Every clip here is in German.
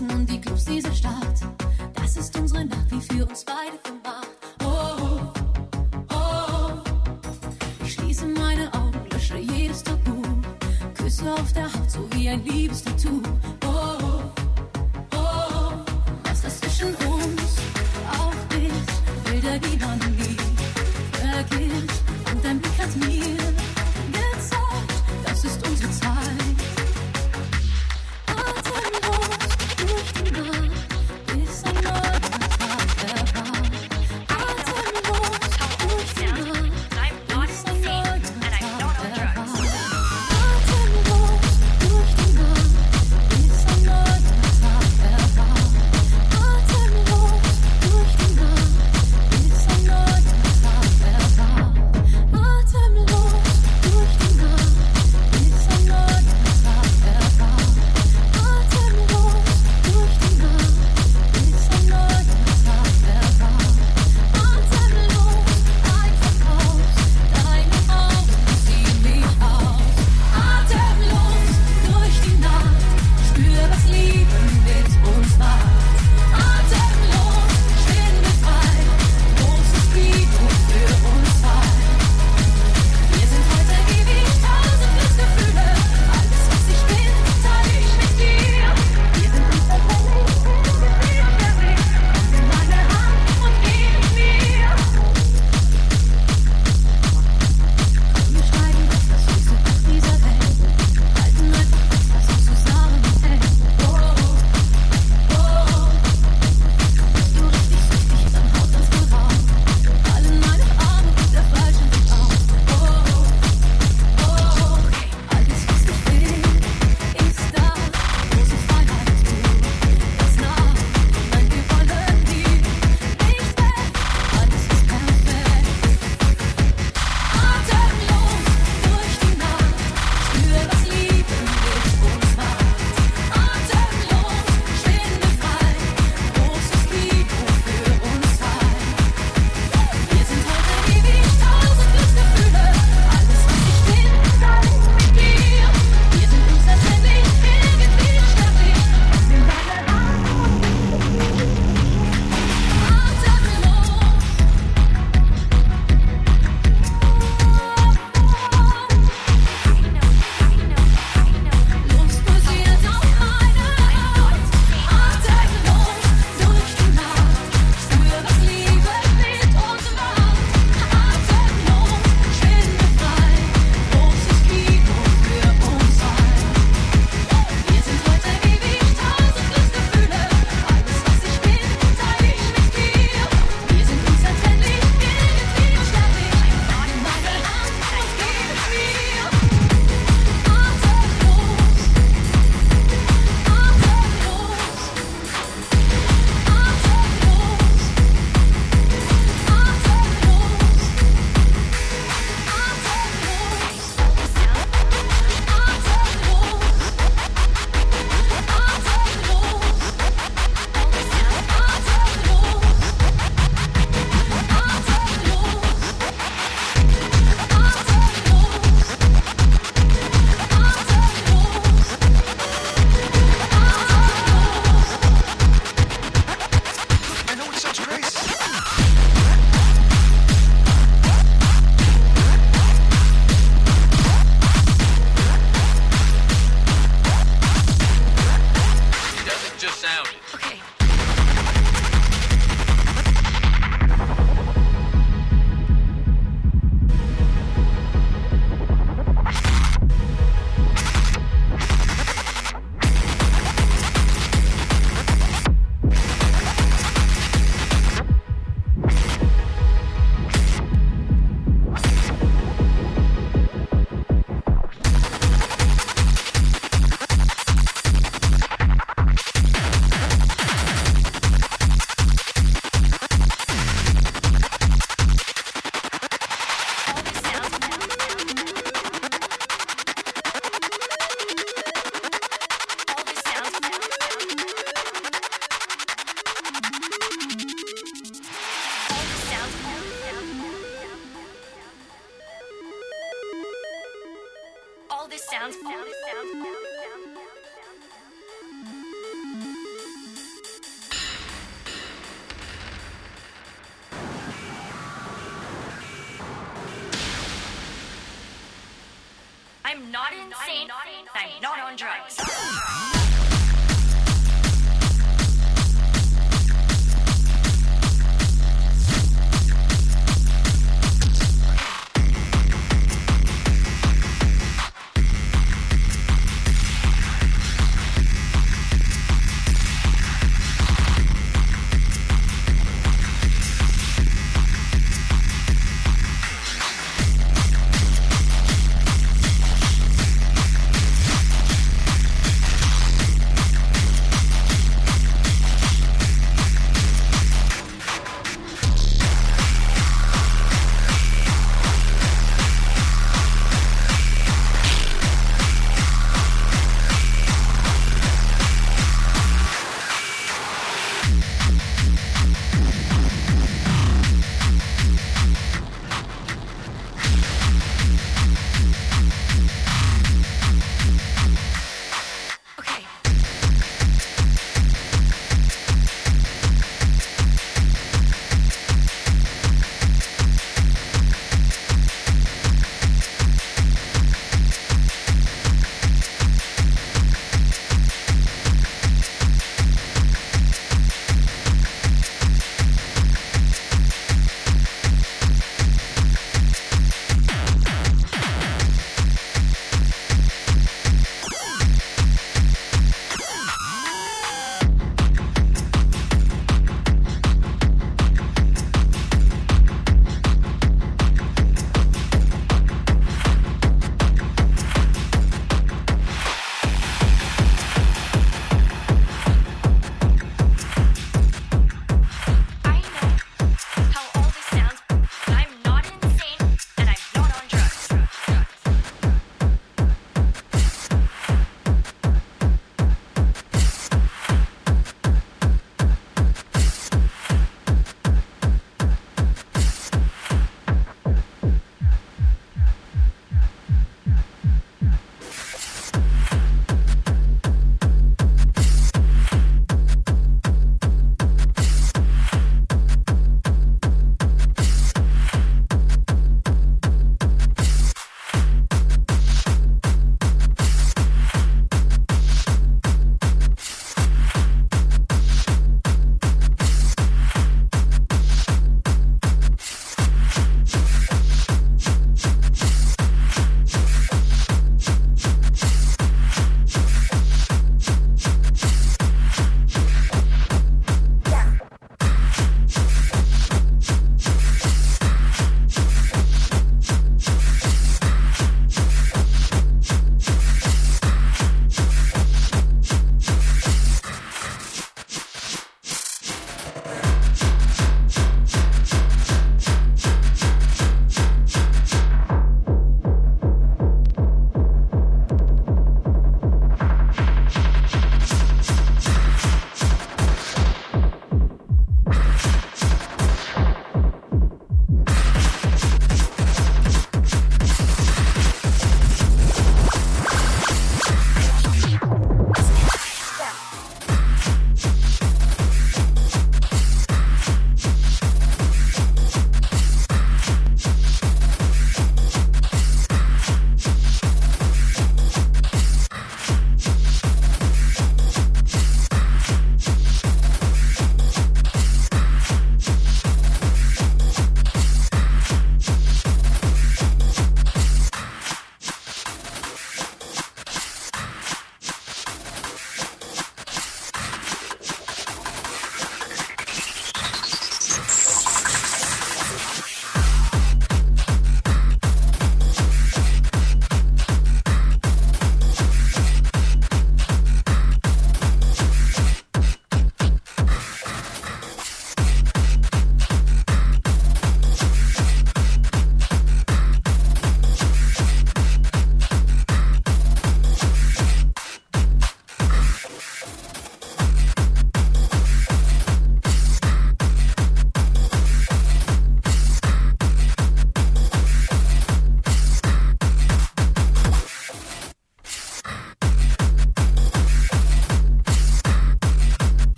Straßen und die Clubs dieser Stadt. Das ist unsere Nacht, wie für uns beide gemacht. Oh, oh, oh. Ich schließe meine Augen, lösche jedes Tabu. Küsse auf der Haut, so wie ein Liebestattoo.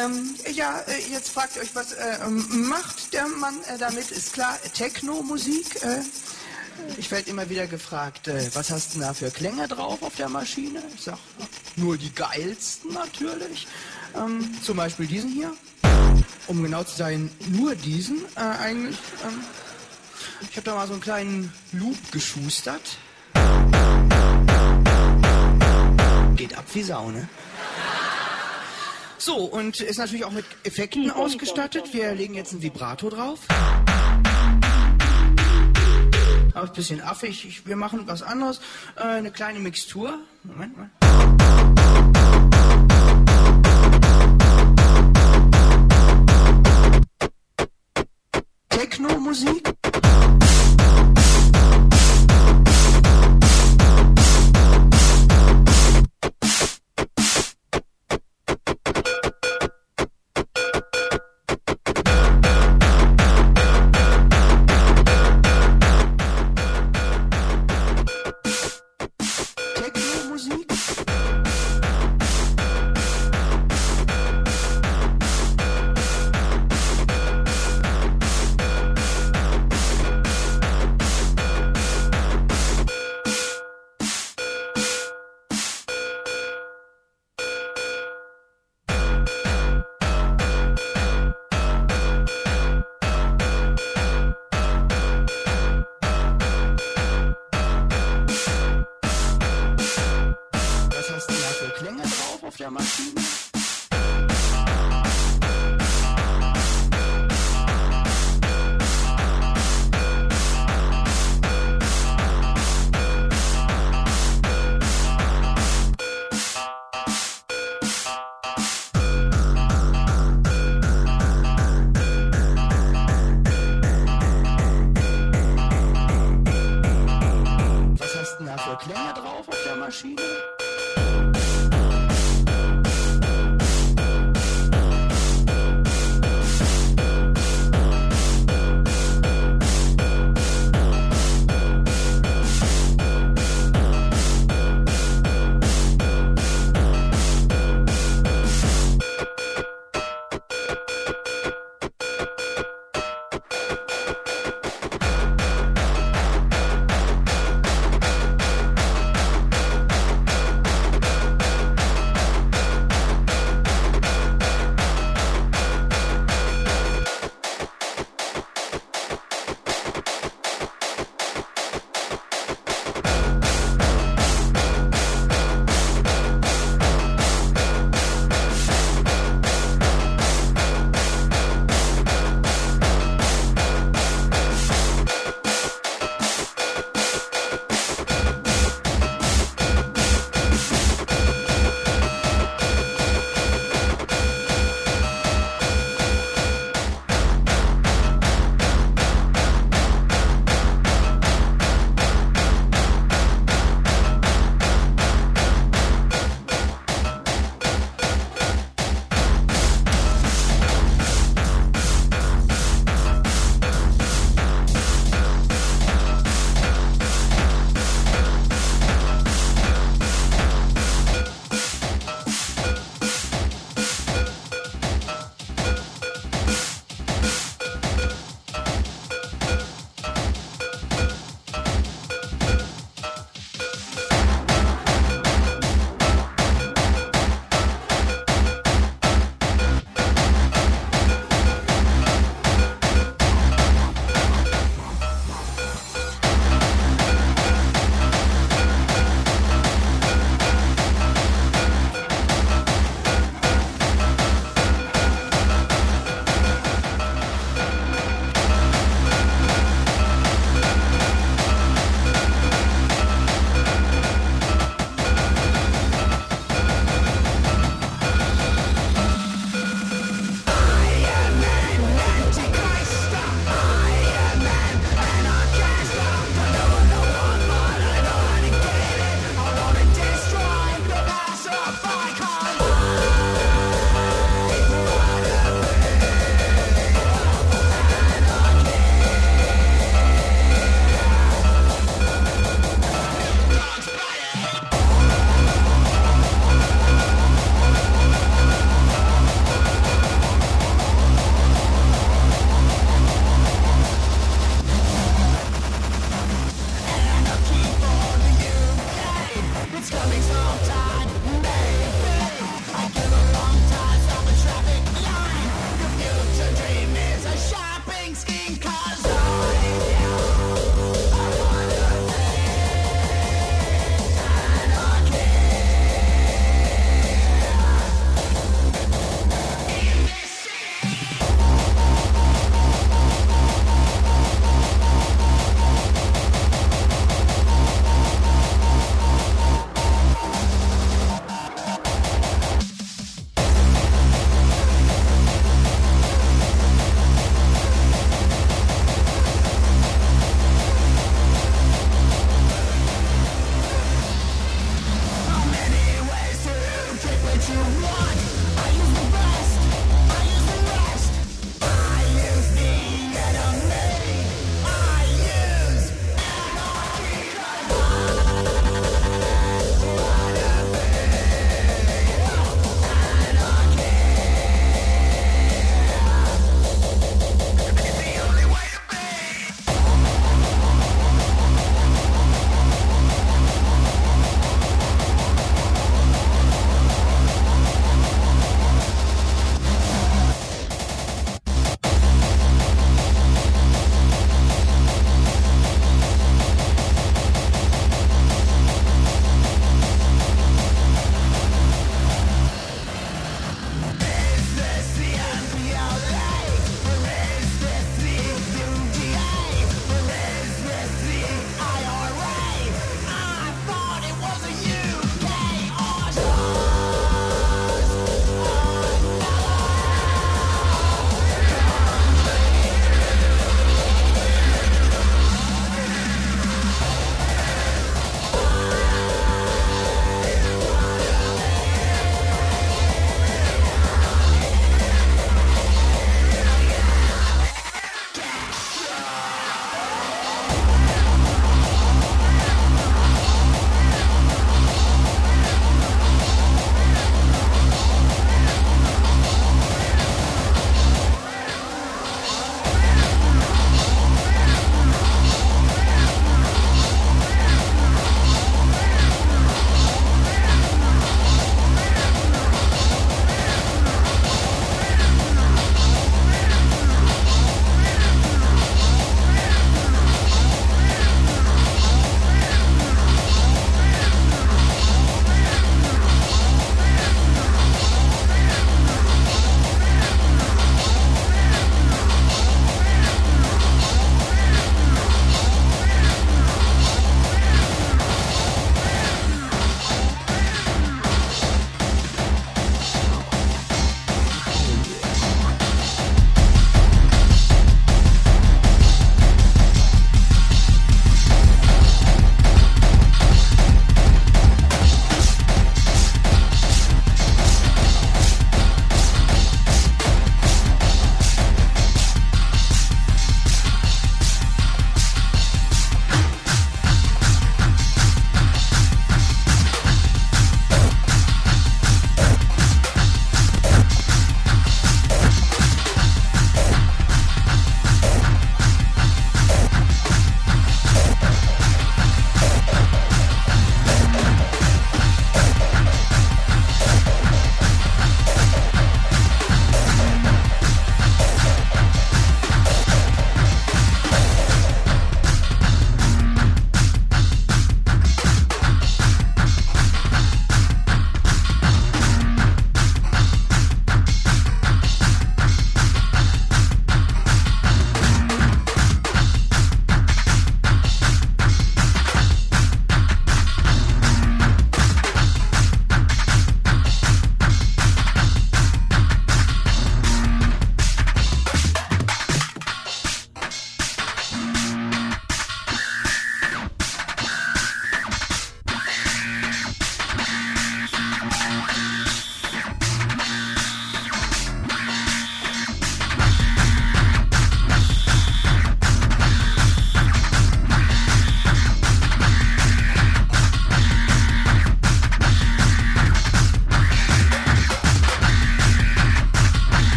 Ähm, ja, äh, jetzt fragt ihr euch, was äh, ähm, macht der Mann äh, damit? Ist klar, Techno-Musik. Äh, ich werde immer wieder gefragt, äh, was hast du da für Klänge drauf auf der Maschine? Ich sag, nur die geilsten natürlich. Ähm, zum Beispiel diesen hier. Um genau zu sein, nur diesen äh, eigentlich. Ähm, ich habe da mal so einen kleinen Loop geschustert. Geht ab wie Sau, ne? So, und ist natürlich auch mit Effekten ausgestattet. Wir legen jetzt ein Vibrato drauf. Aber ist ein bisschen affig. Ich, wir machen was anderes. Äh, eine kleine Mixtur. Moment mal. Techno-Musik.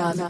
Meine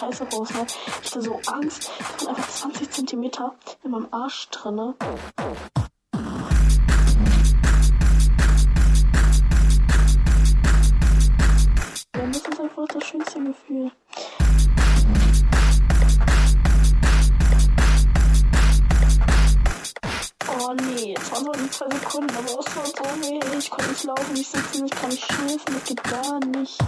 Scheiße raus, ne? Ich hatte so Angst. Da waren einfach 20 cm in meinem Arsch drinne. Ja, das ist einfach das schönste Gefühl. Oh nee, es waren nur zwei Sekunden, aber es war so weh. Ich konnte nicht laufen, ich sitze nicht, kann nicht schlafen, das geht gar nicht.